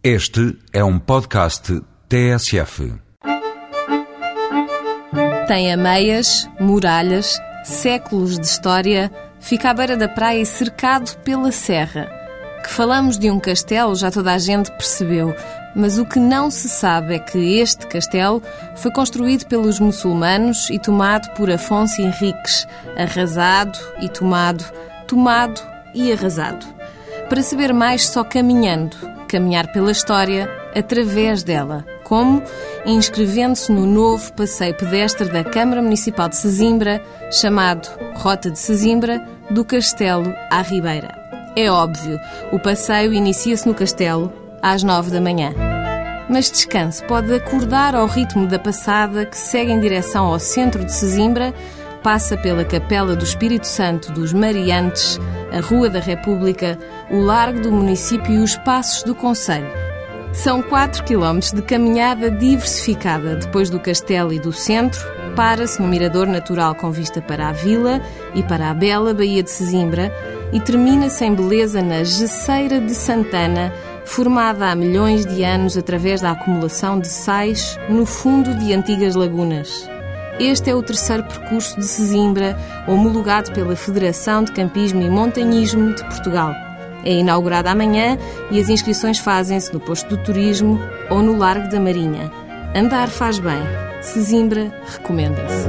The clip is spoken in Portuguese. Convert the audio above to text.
Este é um podcast TSF. Tem ameias, muralhas, séculos de história, fica à beira da praia e cercado pela serra. Que falamos de um castelo já toda a gente percebeu, mas o que não se sabe é que este castelo foi construído pelos muçulmanos e tomado por Afonso Henriques, arrasado e tomado, tomado e arrasado. Para saber mais, só caminhando, caminhar pela história através dela. Como? Inscrevendo-se no novo passeio pedestre da Câmara Municipal de Sesimbra, chamado Rota de Sesimbra, do Castelo à Ribeira. É óbvio, o passeio inicia-se no Castelo às nove da manhã. Mas descanse, pode acordar ao ritmo da passada que segue em direção ao centro de Sesimbra, passa pela Capela do Espírito Santo dos Mariantes, a Rua da República, o Largo do Município e os Passos do Conselho. São 4 km de caminhada diversificada. Depois do castelo e do centro, para-se no mirador natural com vista para a vila e para a bela Baía de Sesimbra e termina-se em beleza na Geceira de Santana, formada há milhões de anos através da acumulação de sais no fundo de antigas lagunas. Este é o terceiro percurso de Sesimbra, homologado pela Federação de Campismo e Montanhismo de Portugal. É inaugurado amanhã e as inscrições fazem-se no posto do turismo ou no Largo da Marinha. Andar faz bem. Sesimbra recomenda-se.